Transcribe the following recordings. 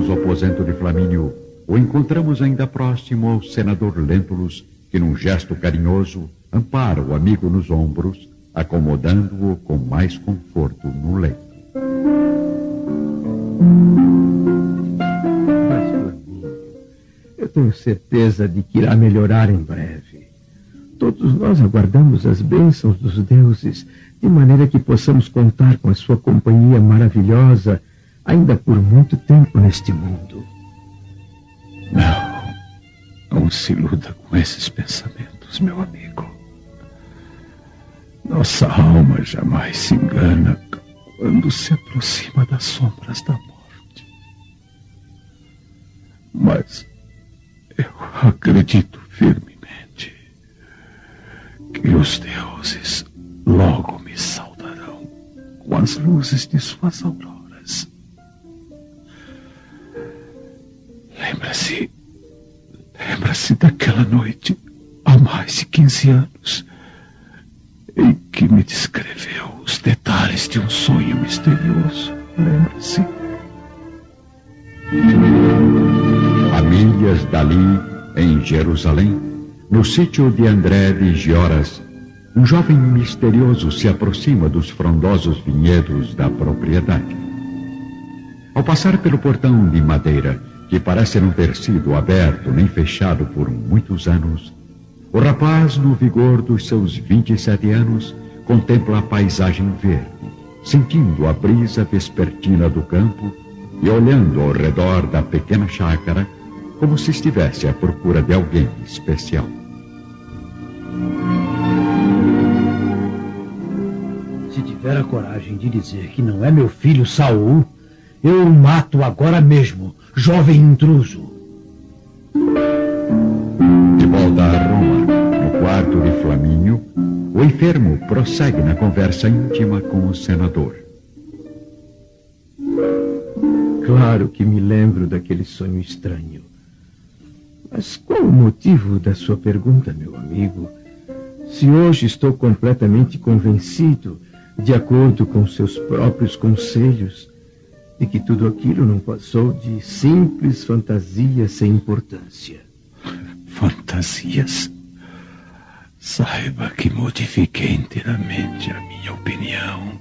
misterioso aposento de Flamínio, o encontramos ainda próximo ao senador Lentulus, que num gesto carinhoso ampara o amigo nos ombros, acomodando-o com mais conforto no leito. Mas, Flamínio, eu tenho certeza de que irá melhorar em breve. Todos nós aguardamos as bênçãos dos deuses, de maneira que possamos contar com a sua companhia maravilhosa ainda por muito tempo neste mundo. Não, não se iluda com esses pensamentos, meu amigo. Nossa alma jamais se engana quando se aproxima das sombras da morte. Mas eu acredito firmemente que os deuses logo me saudarão com as luzes de suas auroras. Lembra-se, lembra-se daquela noite há mais de 15 anos em que me descreveu os detalhes de um sonho misterioso. Lembra-se? A milhas dali, em Jerusalém, no sítio de André de Gioras, um jovem misterioso se aproxima dos frondosos vinhedos da propriedade. Ao passar pelo portão de madeira, que parece não ter sido aberto nem fechado por muitos anos, o rapaz, no vigor dos seus 27 anos, contempla a paisagem verde, sentindo a brisa vespertina do campo e olhando ao redor da pequena chácara como se estivesse à procura de alguém especial. Se tiver a coragem de dizer que não é meu filho Saul, eu o mato agora mesmo, jovem intruso. De volta a Roma, no quarto de Flamínio, o enfermo prossegue na conversa íntima com o senador. Claro que me lembro daquele sonho estranho. Mas qual o motivo da sua pergunta, meu amigo? Se hoje estou completamente convencido, de acordo com seus próprios conselhos, de que tudo aquilo não passou de simples fantasias sem importância. Fantasias? Saiba que modifiquei inteiramente a minha opinião.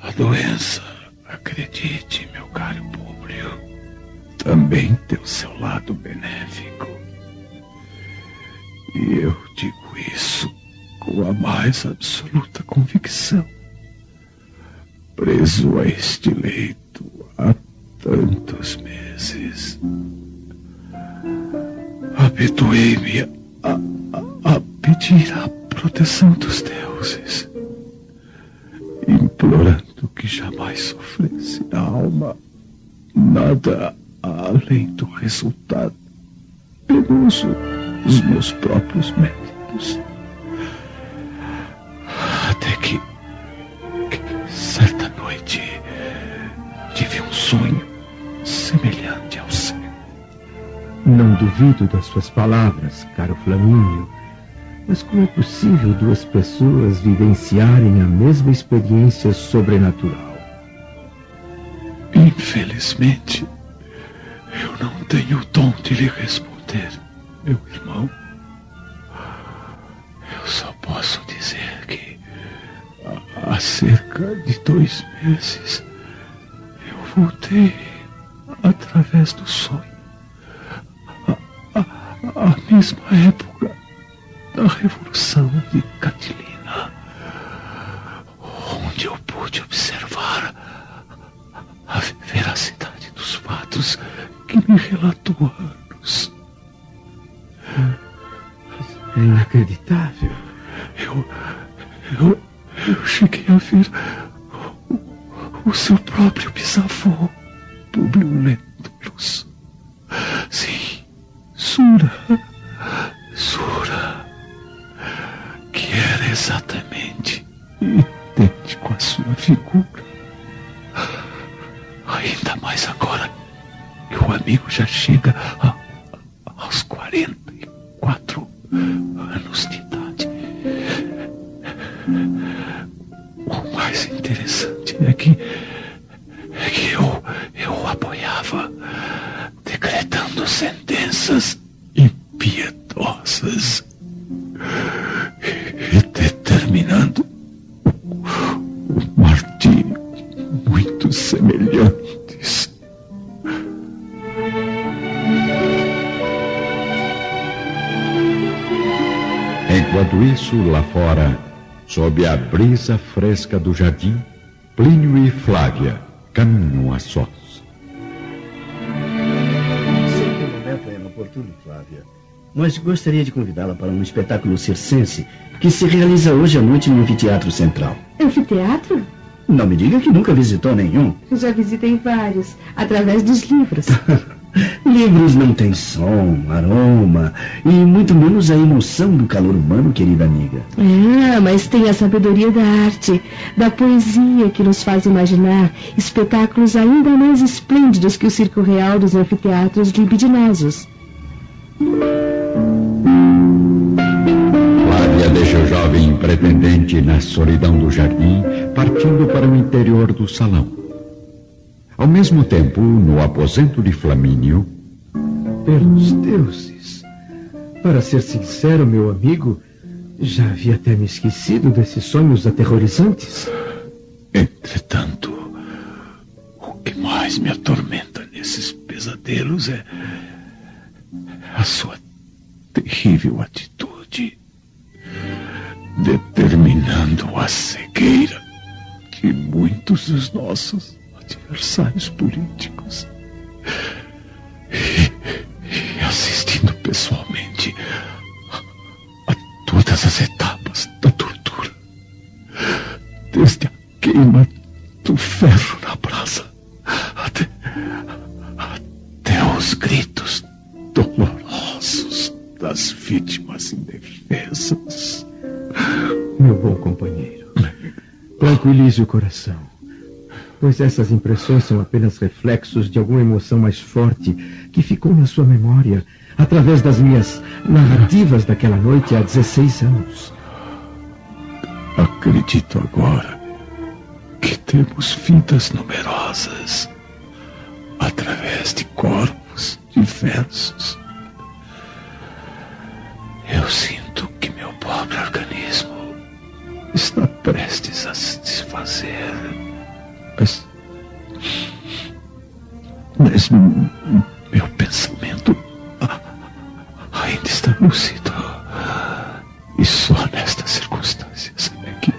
A doença, acredite, meu caro Públio, também tem o seu lado benéfico. E eu digo isso com a mais absoluta convicção. Preso a este leito há tantos meses, habituei-me a, a, a pedir a proteção dos deuses, implorando que jamais sofresse a alma nada além do resultado penoso dos meus próprios méritos. Não duvido das suas palavras, caro Flamínio, mas como é possível duas pessoas vivenciarem a mesma experiência sobrenatural? Infelizmente, eu não tenho o dom de lhe responder, meu irmão. Eu só posso dizer que há cerca de dois meses eu voltei através do sonho à mesma época da Revolução de Catilina, onde eu pude observar a veracidade dos fatos que me relatou anos. É inacreditável. Eu, eu, eu cheguei a ver o, o seu próprio bisavô, Publio Lentulus. Sim, Sura, Sura, que era exatamente idêntico à sua figura. Ainda mais agora que o amigo já chega a, aos 44 anos de idade. O mais interessante é que, é que eu, eu apoiava decretando sentenças piedosas, determinando um martírio muito semelhantes. Enquanto isso, lá fora, sob a brisa fresca do jardim, Plínio e Flávia caminham a sós. Inoportuno, Flávia, mas gostaria de convidá-la para um espetáculo circense que se realiza hoje à noite no Anfiteatro Central. Anfiteatro? Não me diga que nunca visitou nenhum. Já visitei vários, através dos livros. Livros não têm som, aroma e muito menos a emoção do calor humano, querida amiga. Ah, mas tem a sabedoria da arte, da poesia que nos faz imaginar espetáculos ainda mais esplêndidos que o circo real dos anfiteatros libidinosos. Flávia deixa o jovem pretendente na solidão do jardim, partindo para o interior do salão. Ao mesmo tempo, no aposento de Flamínio. Pelos deuses! Para ser sincero, meu amigo, já havia até me esquecido desses sonhos aterrorizantes. Entretanto, o que mais me atormenta nesses pesadelos é a sua terrível atitude, determinando a cegueira de muitos dos nossos adversários políticos e, e assistindo pessoalmente a, a todas as etapas da tortura, desde a queima tranquilize o coração pois essas impressões são apenas reflexos de alguma emoção mais forte que ficou na sua memória através das minhas narrativas daquela noite há 16 anos. Acredito agora que temos vidas numerosas através de corpos diversos. Eu sinto que meu pobre organismo está prestes a se desfazer mas. Mas meu pensamento ainda está lúcido. E só nestas circunstâncias é que,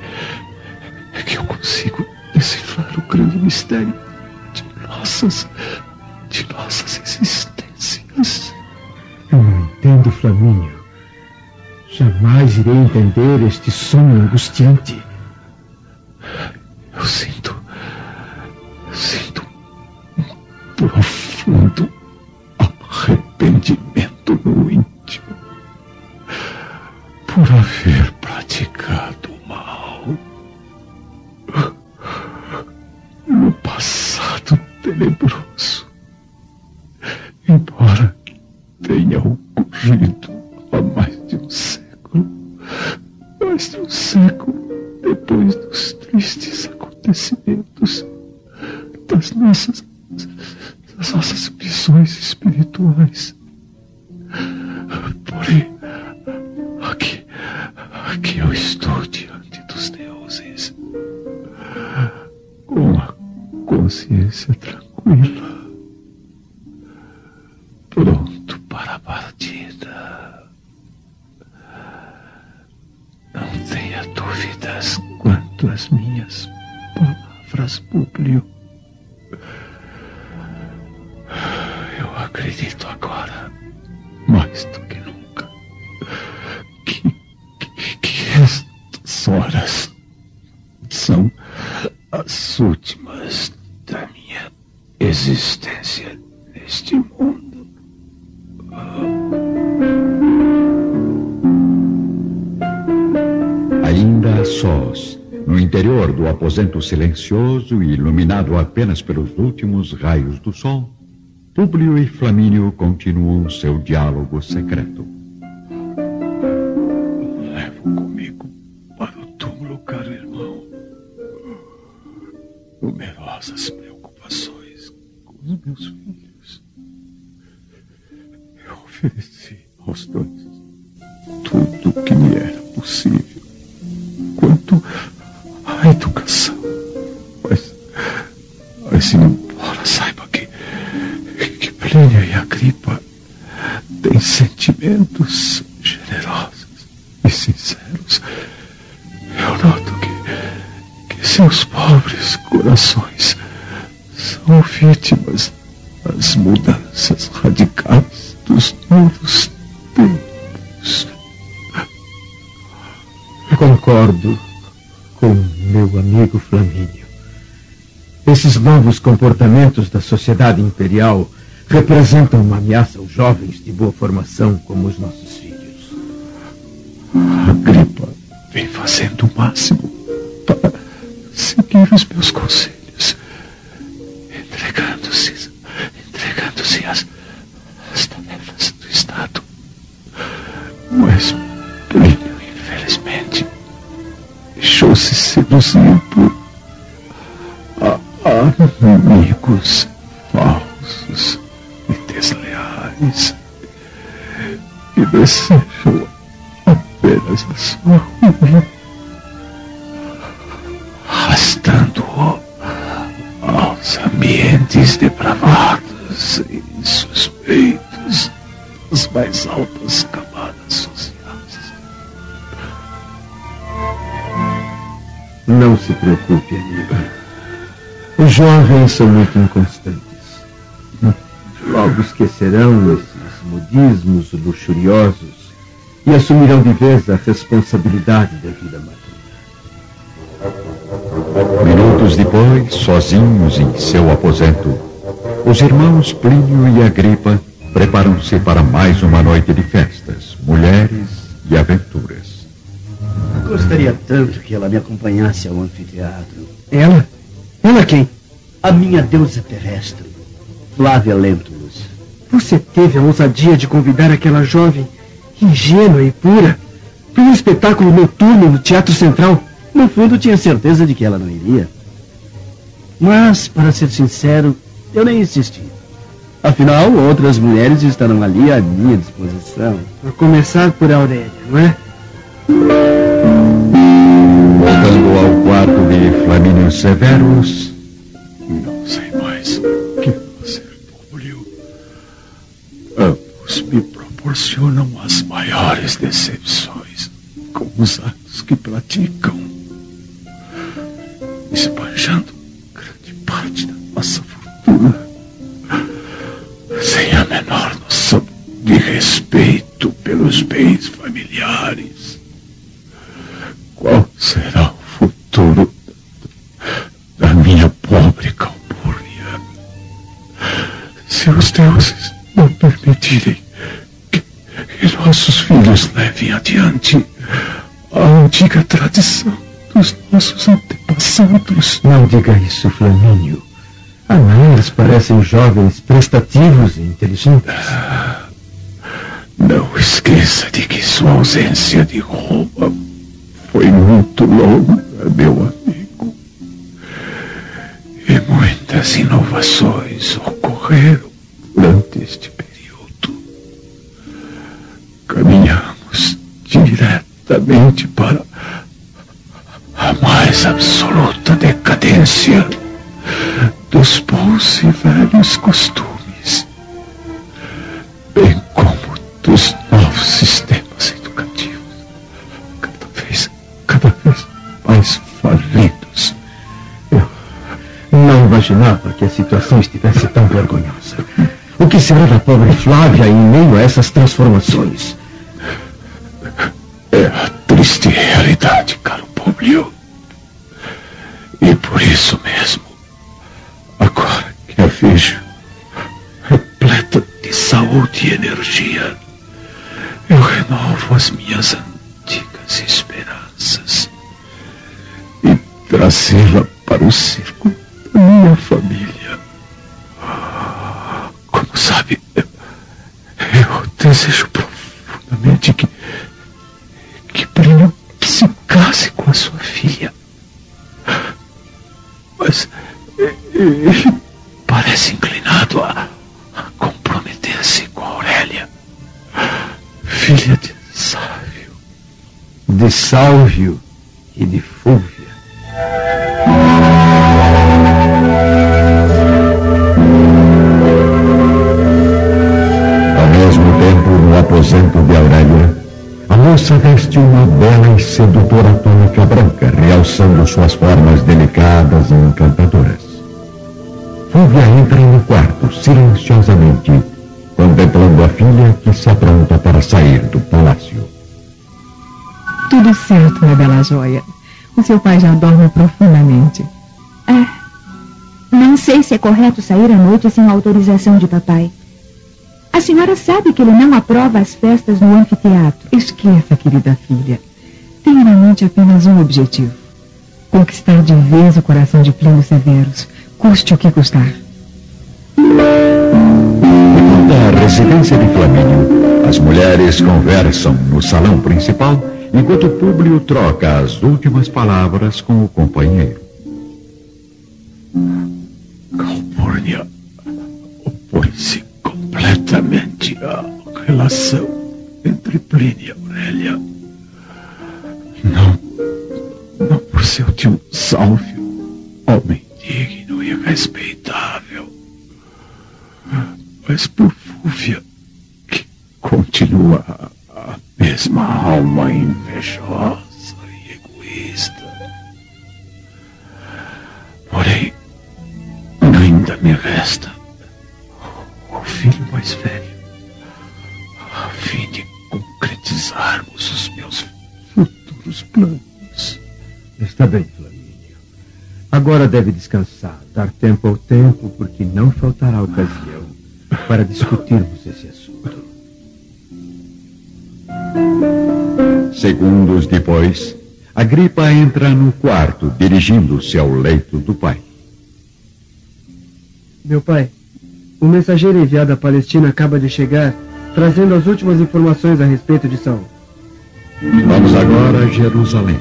é que eu consigo decifrar o grande mistério de nossas, de nossas existências. Eu não entendo, Flamínio. Jamais irei entender este sonho angustiante. Consciência tranquila, aposento silencioso e iluminado apenas pelos últimos raios do sol, Públio e Flamínio continuam seu diálogo secreto. Levo comigo para o túmulo, caro irmão, numerosas preocupações com os meus filhos. Eu ofereci aos dois tudo o que me era possível Esses novos comportamentos da sociedade imperial representam uma ameaça aos jovens de boa formação como os nossos filhos. A gripa vem fazendo o máximo para seguir os meus conselhos, entregando-se, entregando-se às, às tarefas do Estado. Mas infelizmente, deixou-se seduzir por amigos falsos e desleais que desejam apenas a sua ruína, arrastando-o aos ambientes depravados e suspeitos das mais altas camadas sociais. Não se preocupe, amigo. Os jovens são muito inconstantes. Logo esquecerão esses modismos luxuriosos e assumirão de vez a responsabilidade da vida materna. Minutos depois, sozinhos em seu aposento, os irmãos Plínio e Agripa preparam-se para mais uma noite de festas, mulheres e aventuras. Gostaria tanto que ela me acompanhasse ao anfiteatro. Ela? Quem? A minha deusa terrestre, Flávia Lentulus. Você teve a ousadia de convidar aquela jovem, ingênua e pura, para um espetáculo noturno no Teatro Central? No fundo, tinha certeza de que ela não iria. Mas, para ser sincero, eu nem insisti. Afinal, outras mulheres estarão ali à minha disposição. A começar por Aurélia, não é? Quarto de Flamínio Severus. Não sei mais o que fazer, Públio. Ambos me proporcionam as maiores decepções com os atos que praticam, esbanjando grande parte da nossa fortuna, sem a menor noção de respeito pelos bens familiares. Qual será o futuro da minha pobre Calpurnia? Se os deuses não permitirem que, que nossos filhos levem adiante a antiga tradição dos nossos antepassados. Não diga isso, Flamínio. A mim eles parecem jovens prestativos e inteligentes. Não esqueça de que sua ausência de Roma foi muito longa, meu amigo. E muitas inovações ocorreram durante este período. Caminhamos diretamente para a mais absoluta decadência dos bons e velhos costumes, bem como dos novos sistemas imaginava que a situação estivesse tão vergonhosa. O que será da pobre Flávia em meio a essas transformações? É a triste realidade, caro Publio. E por isso mesmo, agora que a vejo repleta de saúde e energia, eu renovo as minhas antigas esperanças e trazê-la para o círculo minha família. Como sabe, eu, desejo profundamente que, que Plínio se case com a sua filha. Mas ele parece inclinado a, a comprometer-se com Aurélia, filha de Sávio. De Sálvio e de sedutora túnica branca, realçando suas formas delicadas e encantadoras. Fúvia entra no quarto, silenciosamente, contemplando a filha que se apronta para sair do palácio. Tudo certo, minha bela joia. O seu pai já dorme profundamente. Ah, não sei se é correto sair à noite sem autorização de papai. A senhora sabe que ele não aprova as festas no anfiteatro. Esqueça, querida filha. Tenha na mente apenas um objetivo. Conquistar de vez o coração de Plínio Severus, custe o que custar. Da residência de Flamínio, as mulheres conversam no salão principal, enquanto Públio troca as últimas palavras com o companheiro. Calpurnia opõe-se completamente à relação entre Plínio e Aurélia. Não, não por seu tio Sálvio, homem digno e respeitável, mas por Fúvia, que continua a mesma alma invejosa e egoísta. Porém, ainda me resta o filho mais velho, a fim de concretizarmos os meus futuros planos. Está bem, Flamínio. Agora deve descansar, dar tempo ao tempo, porque não faltará ocasião para discutirmos esse assunto. Segundos depois, Agripa entra no quarto, dirigindo-se ao leito do pai. Meu pai, o mensageiro enviado à Palestina acaba de chegar, trazendo as últimas informações a respeito de Saul. Vamos agora a Jerusalém,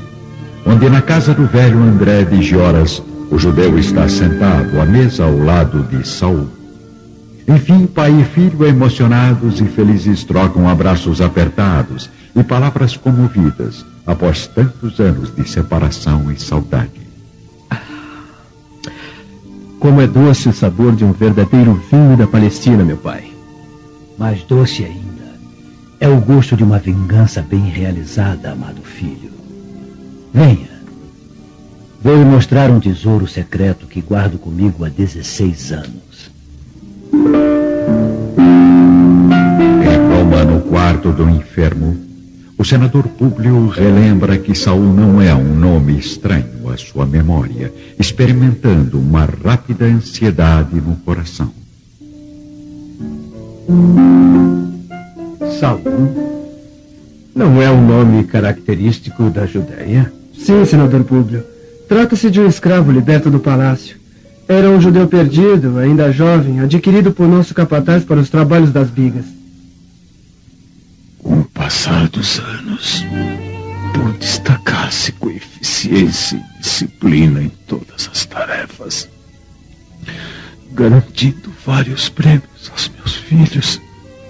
onde na casa do velho André de Gioras, o judeu está sentado à mesa ao lado de Saul. Enfim, pai e filho, emocionados e felizes, trocam abraços apertados e palavras comovidas após tantos anos de separação e saudade. Como é doce o sabor de um verdadeiro vinho da Palestina, meu pai. Mais doce ainda é o gosto de uma vingança bem realizada, amado filho. Venha. Vou lhe mostrar um tesouro secreto que guardo comigo há 16 anos. Em Roma, no quarto do enfermo, o senador Públio relembra que Saul não é um nome estranho à sua memória, experimentando uma rápida ansiedade no coração. Saul não é um nome característico da Judéia? Sim, senador Públio. Trata-se de um escravo liberto do palácio. Era um judeu perdido, ainda jovem, adquirido por nosso capataz para os trabalhos das bigas. Com o passar dos anos, por destacar-se com eficiência e disciplina em todas as tarefas, garantindo vários prêmios aos meus filhos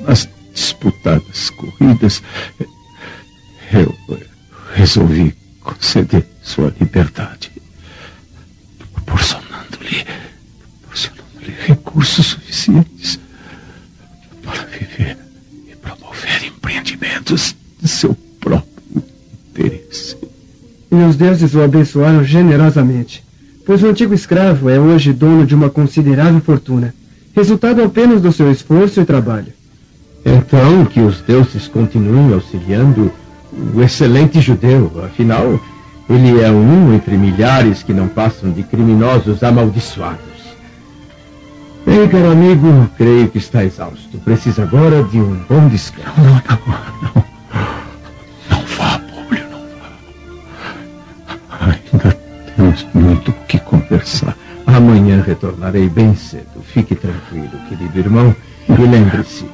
nas disputadas corridas, eu resolvi conceder sua liberdade, proporcionando-lhe proporcionando-lhe recursos suficientes para viver e promover empreendimentos de seu próprio interesse. E os deuses o abençoaram generosamente, pois o antigo escravo é hoje dono de uma considerável fortuna, resultado apenas do seu esforço e trabalho. Então, que os deuses continuem auxiliando o excelente judeu. Afinal, ele é um entre milhares que não passam de criminosos amaldiçoados. Bem, caro amigo, creio que está exausto. Precisa agora de um bom descanso. Não, não, não. Não vá, Públio, não vá. Ainda temos muito o que conversar. Amanhã retornarei bem cedo. Fique tranquilo, querido irmão. E lembre-se,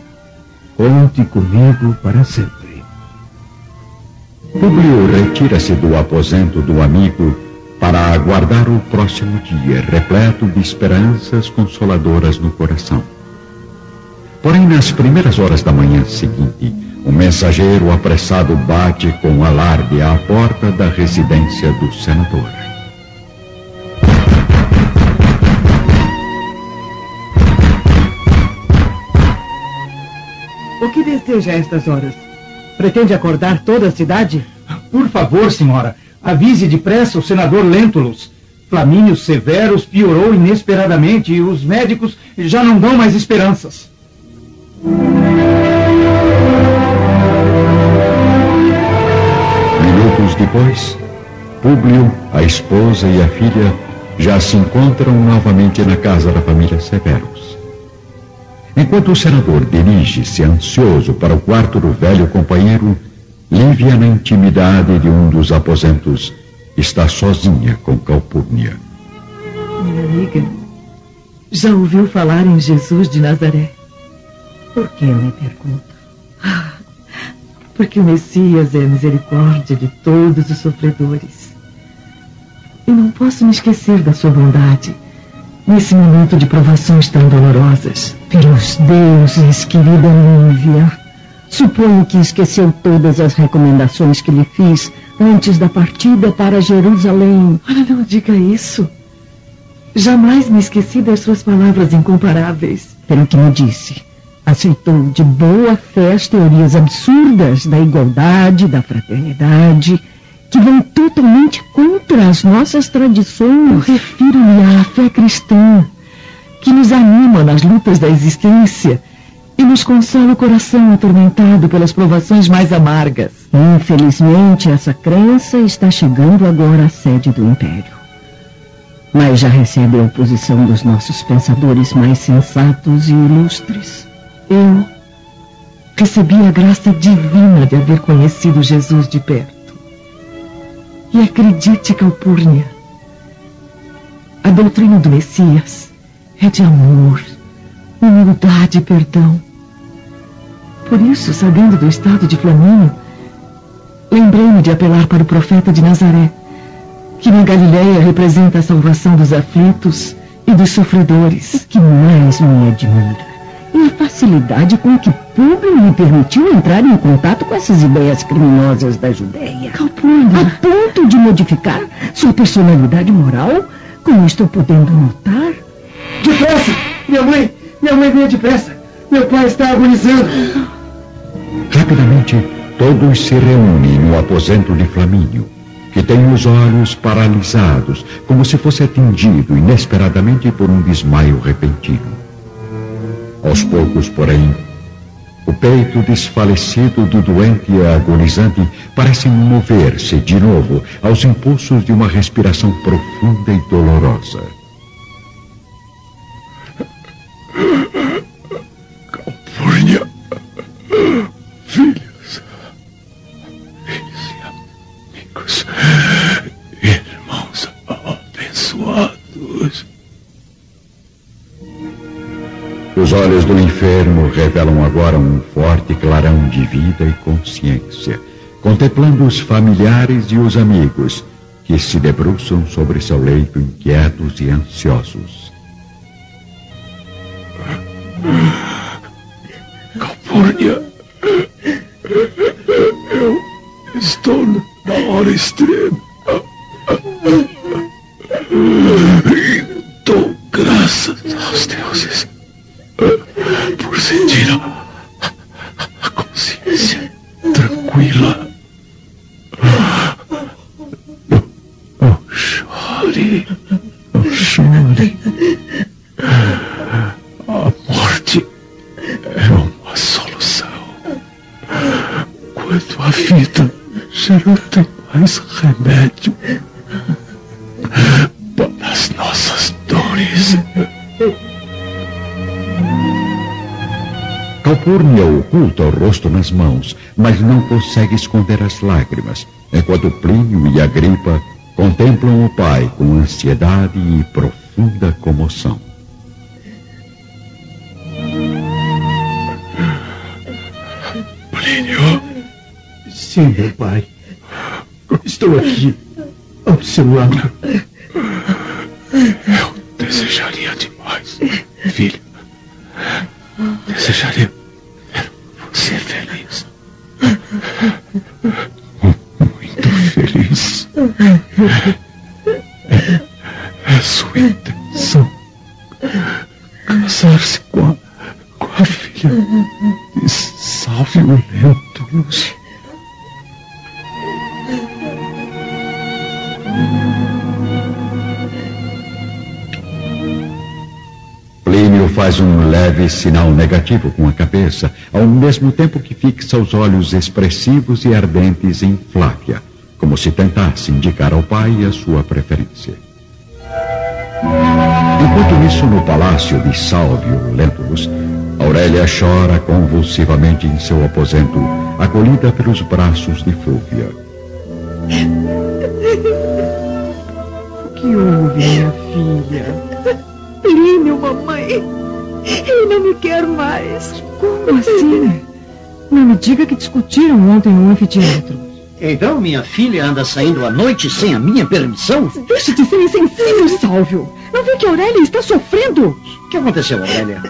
conte comigo para sempre. Publio retira-se do aposento do amigo para aguardar o próximo dia, repleto de esperanças consoladoras no coração. Porém, nas primeiras horas da manhã seguinte, um mensageiro apressado bate com alarde à porta da residência do senador. O que deseja a estas horas? Pretende acordar toda a cidade? Por favor, senhora, avise depressa o senador Lentulus. Flamínio Severus piorou inesperadamente e os médicos já não dão mais esperanças. Minutos depois, Públio, a esposa e a filha já se encontram novamente na casa da família Severus. Enquanto o senador dirige-se ansioso para o quarto do velho companheiro, Lívia, na intimidade de um dos aposentos, está sozinha com Calpurnia. Minha amiga, já ouviu falar em Jesus de Nazaré? Por que me pergunta? Ah, porque o Messias é a misericórdia de todos os sofredores. E não posso me esquecer da sua bondade nesse momento de provações tão dolorosas. Pelos deuses, querida Lívia, suponho que esqueceu todas as recomendações que lhe fiz antes da partida para Jerusalém. Olha, não diga isso. Jamais me esqueci das suas palavras incomparáveis. Pelo que me disse, aceitou de boa fé as teorias absurdas da igualdade, da fraternidade, que vão totalmente contra as nossas tradições. Eu refiro-me à fé cristã, que nos anima nas lutas da existência e nos consola o coração atormentado pelas provações mais amargas. Infelizmente, essa crença está chegando agora à sede do Império. Mas já recebe a oposição dos nossos pensadores mais sensatos e ilustres. Eu recebi a graça divina de haver conhecido Jesus de perto. E acredite, Calpurnia, a doutrina do Messias é de amor, humildade e perdão. Por isso, sabendo do estado de Flamínio, lembrei-me de apelar para o profeta de Nazaré, que na Galileia representa a salvação dos aflitos e dos sofredores. O que mais me admira é a facilidade com que Públio lhe permitiu entrar em contato com essas ideias criminosas da Judéia. Calpurnia. A ponto de modificar sua personalidade moral, como estou podendo notar. Depressa! Minha mãe! Minha mãe venha depressa! Meu pai está agonizando! Rapidamente, todos se reúnem no aposento de Flamínio, que tem os olhos paralisados, como se fosse atingido inesperadamente por um desmaio repentino. Aos poucos, porém, o peito desfalecido do doente e agonizante parece mover-se de novo aos impulsos de uma respiração profunda e dolorosa. Os olhos do enfermo revelam agora um forte clarão de vida e consciência, contemplando os familiares e os amigos que se debruçam sobre seu leito inquietos e ansiosos. Calpurnia, eu estou na hora extrema. Calpurnia oculta o rosto nas mãos, mas não consegue esconder as lágrimas, enquanto Plínio e Agripa contemplam o pai com ansiedade e profunda comoção. Plínio, Sim, meu pai. Estou aqui, ao seu lado. eu desejaria demais, filho. Desejaria É sua intenção casar-se com a, com a filha de Sávio Lentulus. Plínio faz um leve sinal negativo com a cabeça, ao mesmo tempo que fixa os olhos expressivos e ardentes em Flávia como se tentasse indicar ao pai a sua preferência. Enquanto isso, no palácio de Salvio Lentulus, Aurélia chora convulsivamente em seu aposento, acolhida pelos braços de Fúvia. O que houve, minha filha? Plínio, mamãe. Ele não me quer mais. Como assim? Não me diga que discutiram ontem no anfiteatro. Então minha filha anda saindo à noite sem a minha permissão? Deixe de ser insensível, Sálvio. Não vê que Aurélia está sofrendo? O que aconteceu, Aurélia?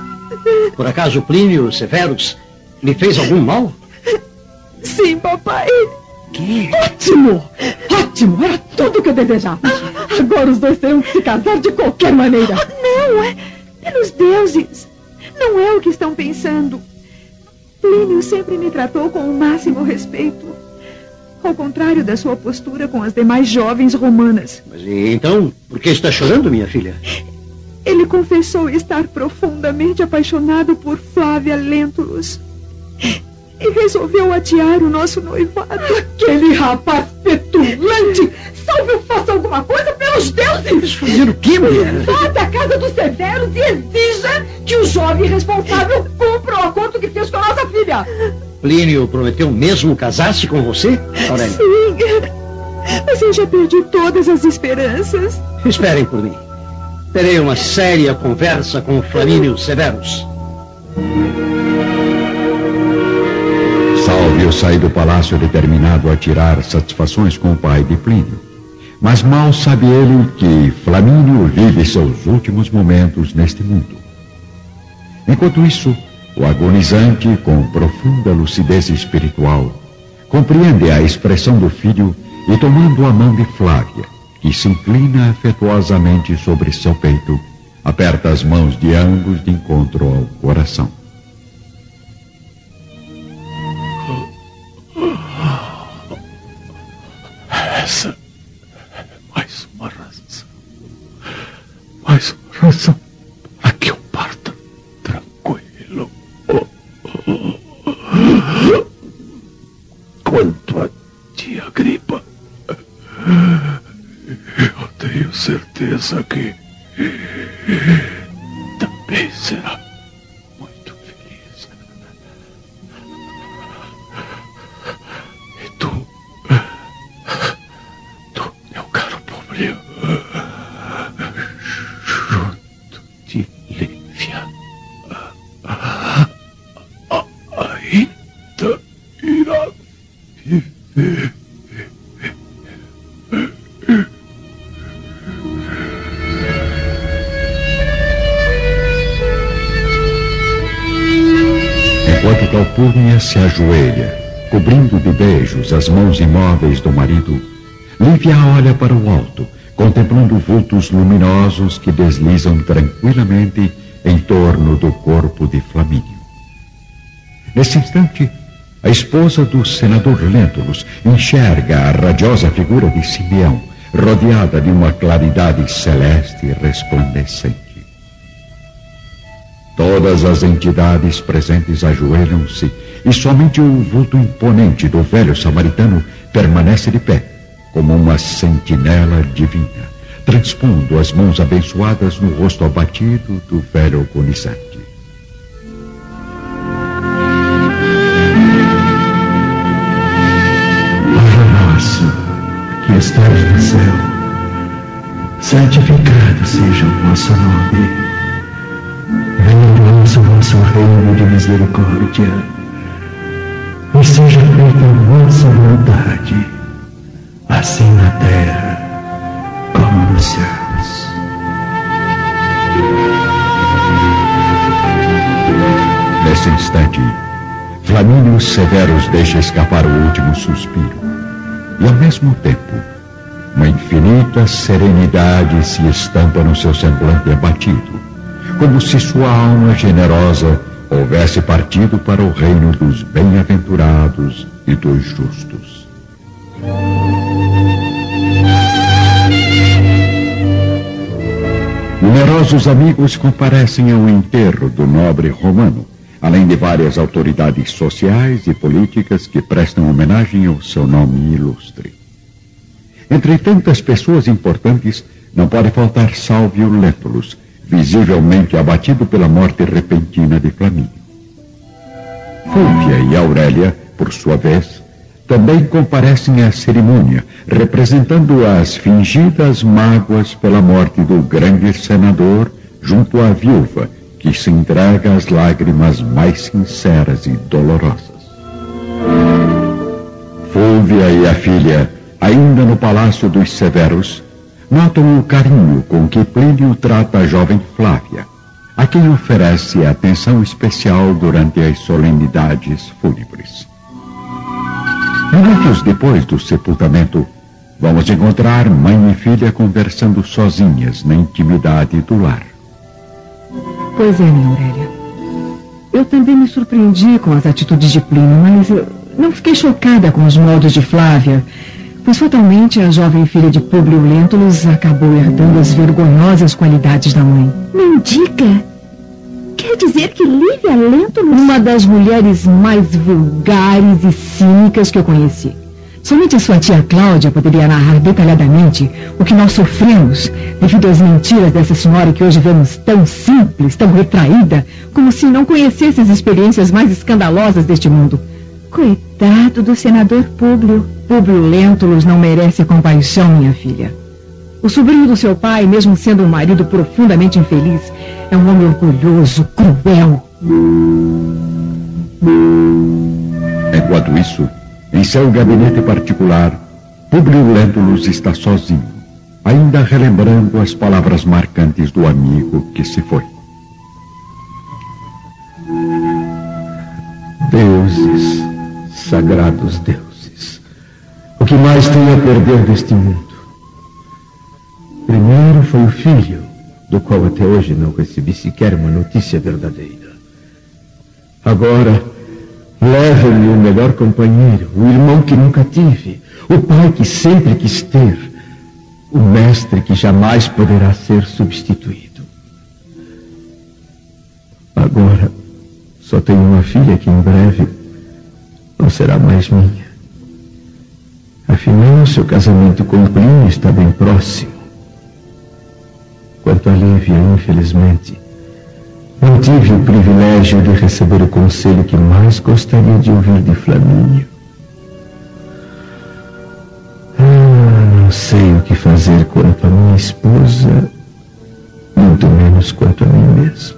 Por acaso Plínio Severus lhe fez algum mal? Sim, papai. Que? Ótimo! Ótimo! Era tudo o que eu desejava. Agora os dois terão que se casar de qualquer maneira. Não, é pelos deuses. Não é o que estão pensando. Plínio sempre me tratou com o máximo respeito. Ao contrário da sua postura com as demais jovens romanas. Mas então, por que está chorando, minha filha? Ele confessou estar profundamente apaixonado por Flávia Lentulus. E resolveu adiar o nosso noivado. Aquele rapaz petulante! Salve, faça alguma coisa pelos deuses! Fazer o quê, mulher? Vá até a casa dos severos e exija que o jovem responsável cumpra o acordo que fez com a nossa filha. Plínio prometeu mesmo casar-se com você, Aurélia? Sim. Mas eu já perdi todas as esperanças. Esperem por mim. Terei uma séria conversa com Flamínio Severus. Salvio sai do palácio determinado a tirar satisfações com o pai de Plínio. Mas mal sabe ele que Flamínio vive seus últimos momentos neste mundo. Enquanto isso, o agonizante, com profunda lucidez espiritual, compreende a expressão do filho e, tomando a mão de Flávia, que se inclina afetuosamente sobre seu peito, aperta as mãos de ambos de encontro ao coração. Razão para que eu parta tranquilo. Quanto a tia Gripa, eu tenho certeza que se ajoelha, cobrindo de beijos as mãos imóveis do marido, Lívia olha para o alto, contemplando vultos luminosos que deslizam tranquilamente em torno do corpo de Flamínio. Nesse instante, a esposa do senador Lentulus enxerga a radiosa figura de Simeão, rodeada de uma claridade celeste resplandecente. Todas as entidades presentes ajoelham-se e somente o vulto imponente do velho samaritano permanece de pé, como uma sentinela divina, transpondo as mãos abençoadas no rosto abatido do velho agonizante. Que estás no céu, santificado seja o vosso nome. Venha a o vosso reino de misericórdia. E seja feita a vossa vontade, assim na terra como nos céus. Nesse instante, Flamínio Severus deixa escapar o último suspiro. E ao mesmo tempo, uma infinita serenidade se estampa no seu semblante abatido, como se sua alma generosa houvesse partido para o reino dos bem-aventurados e dos justos. Numerosos amigos comparecem ao enterro do nobre romano, além de várias autoridades sociais e políticas que prestam homenagem ao seu nome ilustre. Entre tantas pessoas importantes, não pode faltar Salvio Lentulus, visivelmente abatido pela morte repentina de Flamínio. Fúvia e Aurélia, por sua vez, também comparecem à cerimônia, representando as fingidas mágoas pela morte do grande senador junto à viúva, que se entrega às lágrimas mais sinceras e dolorosas. Fúvia e a filha, ainda no palácio dos Severos, notam o carinho com que Plínio trata a jovem Flávia, a quem oferece atenção especial durante as solenidades fúnebres. Minutos depois do sepultamento, vamos encontrar mãe e filha conversando sozinhas na intimidade do lar. Pois é, minha Aurélia. Eu também me surpreendi com as atitudes de Plínio, mas não fiquei chocada com os modos de Flávia pois fatalmente a jovem filha de Publio Lentulus acabou herdando as vergonhosas qualidades da mãe. Não diga! Quer dizer que Lívia Lentulus... Uma das mulheres mais vulgares e cínicas que eu conheci. Somente a sua tia Cláudia poderia narrar detalhadamente o que nós sofremos devido às mentiras dessa senhora que hoje vemos tão simples, tão retraída, como se não conhecesse as experiências mais escandalosas deste mundo. Coitado do senador Públio. Públio Lentulus não merece compaixão, minha filha. O sobrinho do seu pai, mesmo sendo um marido profundamente infeliz, é um homem orgulhoso, cruel. Enquanto isso, em seu gabinete particular, Públio Lentulus está sozinho, ainda relembrando as palavras marcantes do amigo que se foi. Deuses sagrados deuses. O que mais tenho a perder deste mundo? Primeiro foi o filho, do qual até hoje não recebi sequer uma notícia verdadeira. Agora, leve-me o melhor companheiro, o irmão que nunca tive, o pai que sempre quis ter, o mestre que jamais poderá ser substituído. Agora, só tenho uma filha que em breve não será mais minha. Afinal, seu casamento com Plínio está bem próximo. Quanto a Lívia, infelizmente, não tive o privilégio de receber o conselho que mais gostaria de ouvir de Flamínio. Ah, não sei o que fazer quanto a minha esposa, muito menos quanto a mim mesmo.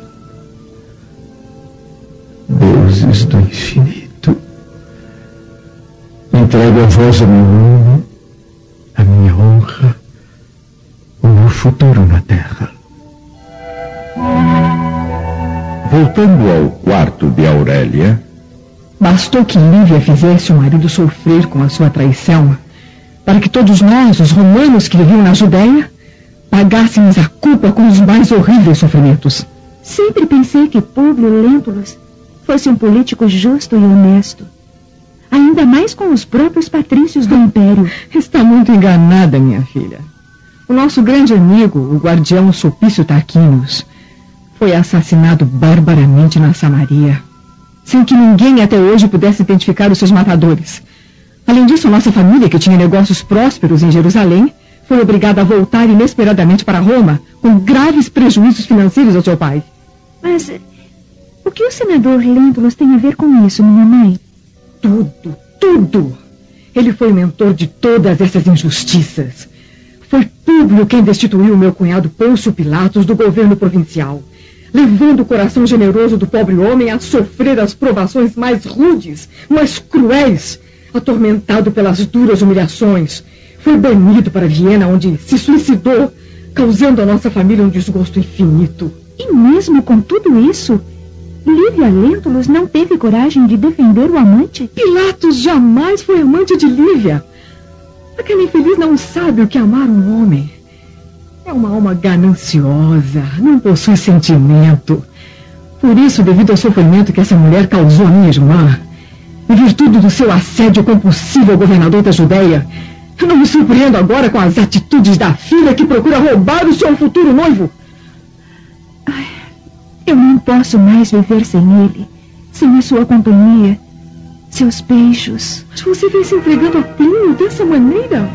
Deuses do infinito. Entrego a vós o meu nome, a minha honra, o meu futuro na terra. Voltando ao quarto de Aurélia. Bastou que Lívia fizesse o marido sofrer com a sua traição, para que todos nós, os romanos que viviam na Judéia, pagássemos a culpa com os mais horríveis sofrimentos. Sempre pensei que Públio Lentulus fosse um político justo e honesto ainda mais com os próprios patrícios do Império. Está muito enganada, minha filha. O nosso grande amigo, o guardião Sulpício Tarquinius, foi assassinado barbaramente na Samaria, sem que ninguém até hoje pudesse identificar os seus matadores. Além disso, nossa família, que tinha negócios prósperos em Jerusalém, foi obrigada a voltar inesperadamente para Roma, com graves prejuízos financeiros ao seu pai. Mas o que o senador Lentulus tem a ver com isso, minha mãe? Tudo, tudo. Ele foi o mentor de todas essas injustiças. Foi Públio quem destituiu meu cunhado Pôncio Pilatos do governo provincial, levando o coração generoso do pobre homem a sofrer as provações mais rudes, mais cruéis, atormentado pelas duras humilhações. Foi banido para Viena, onde se suicidou, causando à nossa família um desgosto infinito. E mesmo com tudo isso, Lívia Lentulus não teve coragem de defender o amante? Pilatos jamais foi amante de Lívia. Aquela infeliz não sabe o que é amar um homem. É uma alma gananciosa, não possui sentimento. Por isso, devido ao sofrimento que essa mulher causou à minha irmã, em virtude do seu assédio compulsivo ao governador da Judéia, eu não me surpreendo agora com as atitudes da filha que procura roubar o seu futuro noivo. Eu não posso mais viver sem ele, sem a sua companhia, seus beijos. Mas você vem se entregando ao Plínio dessa maneira?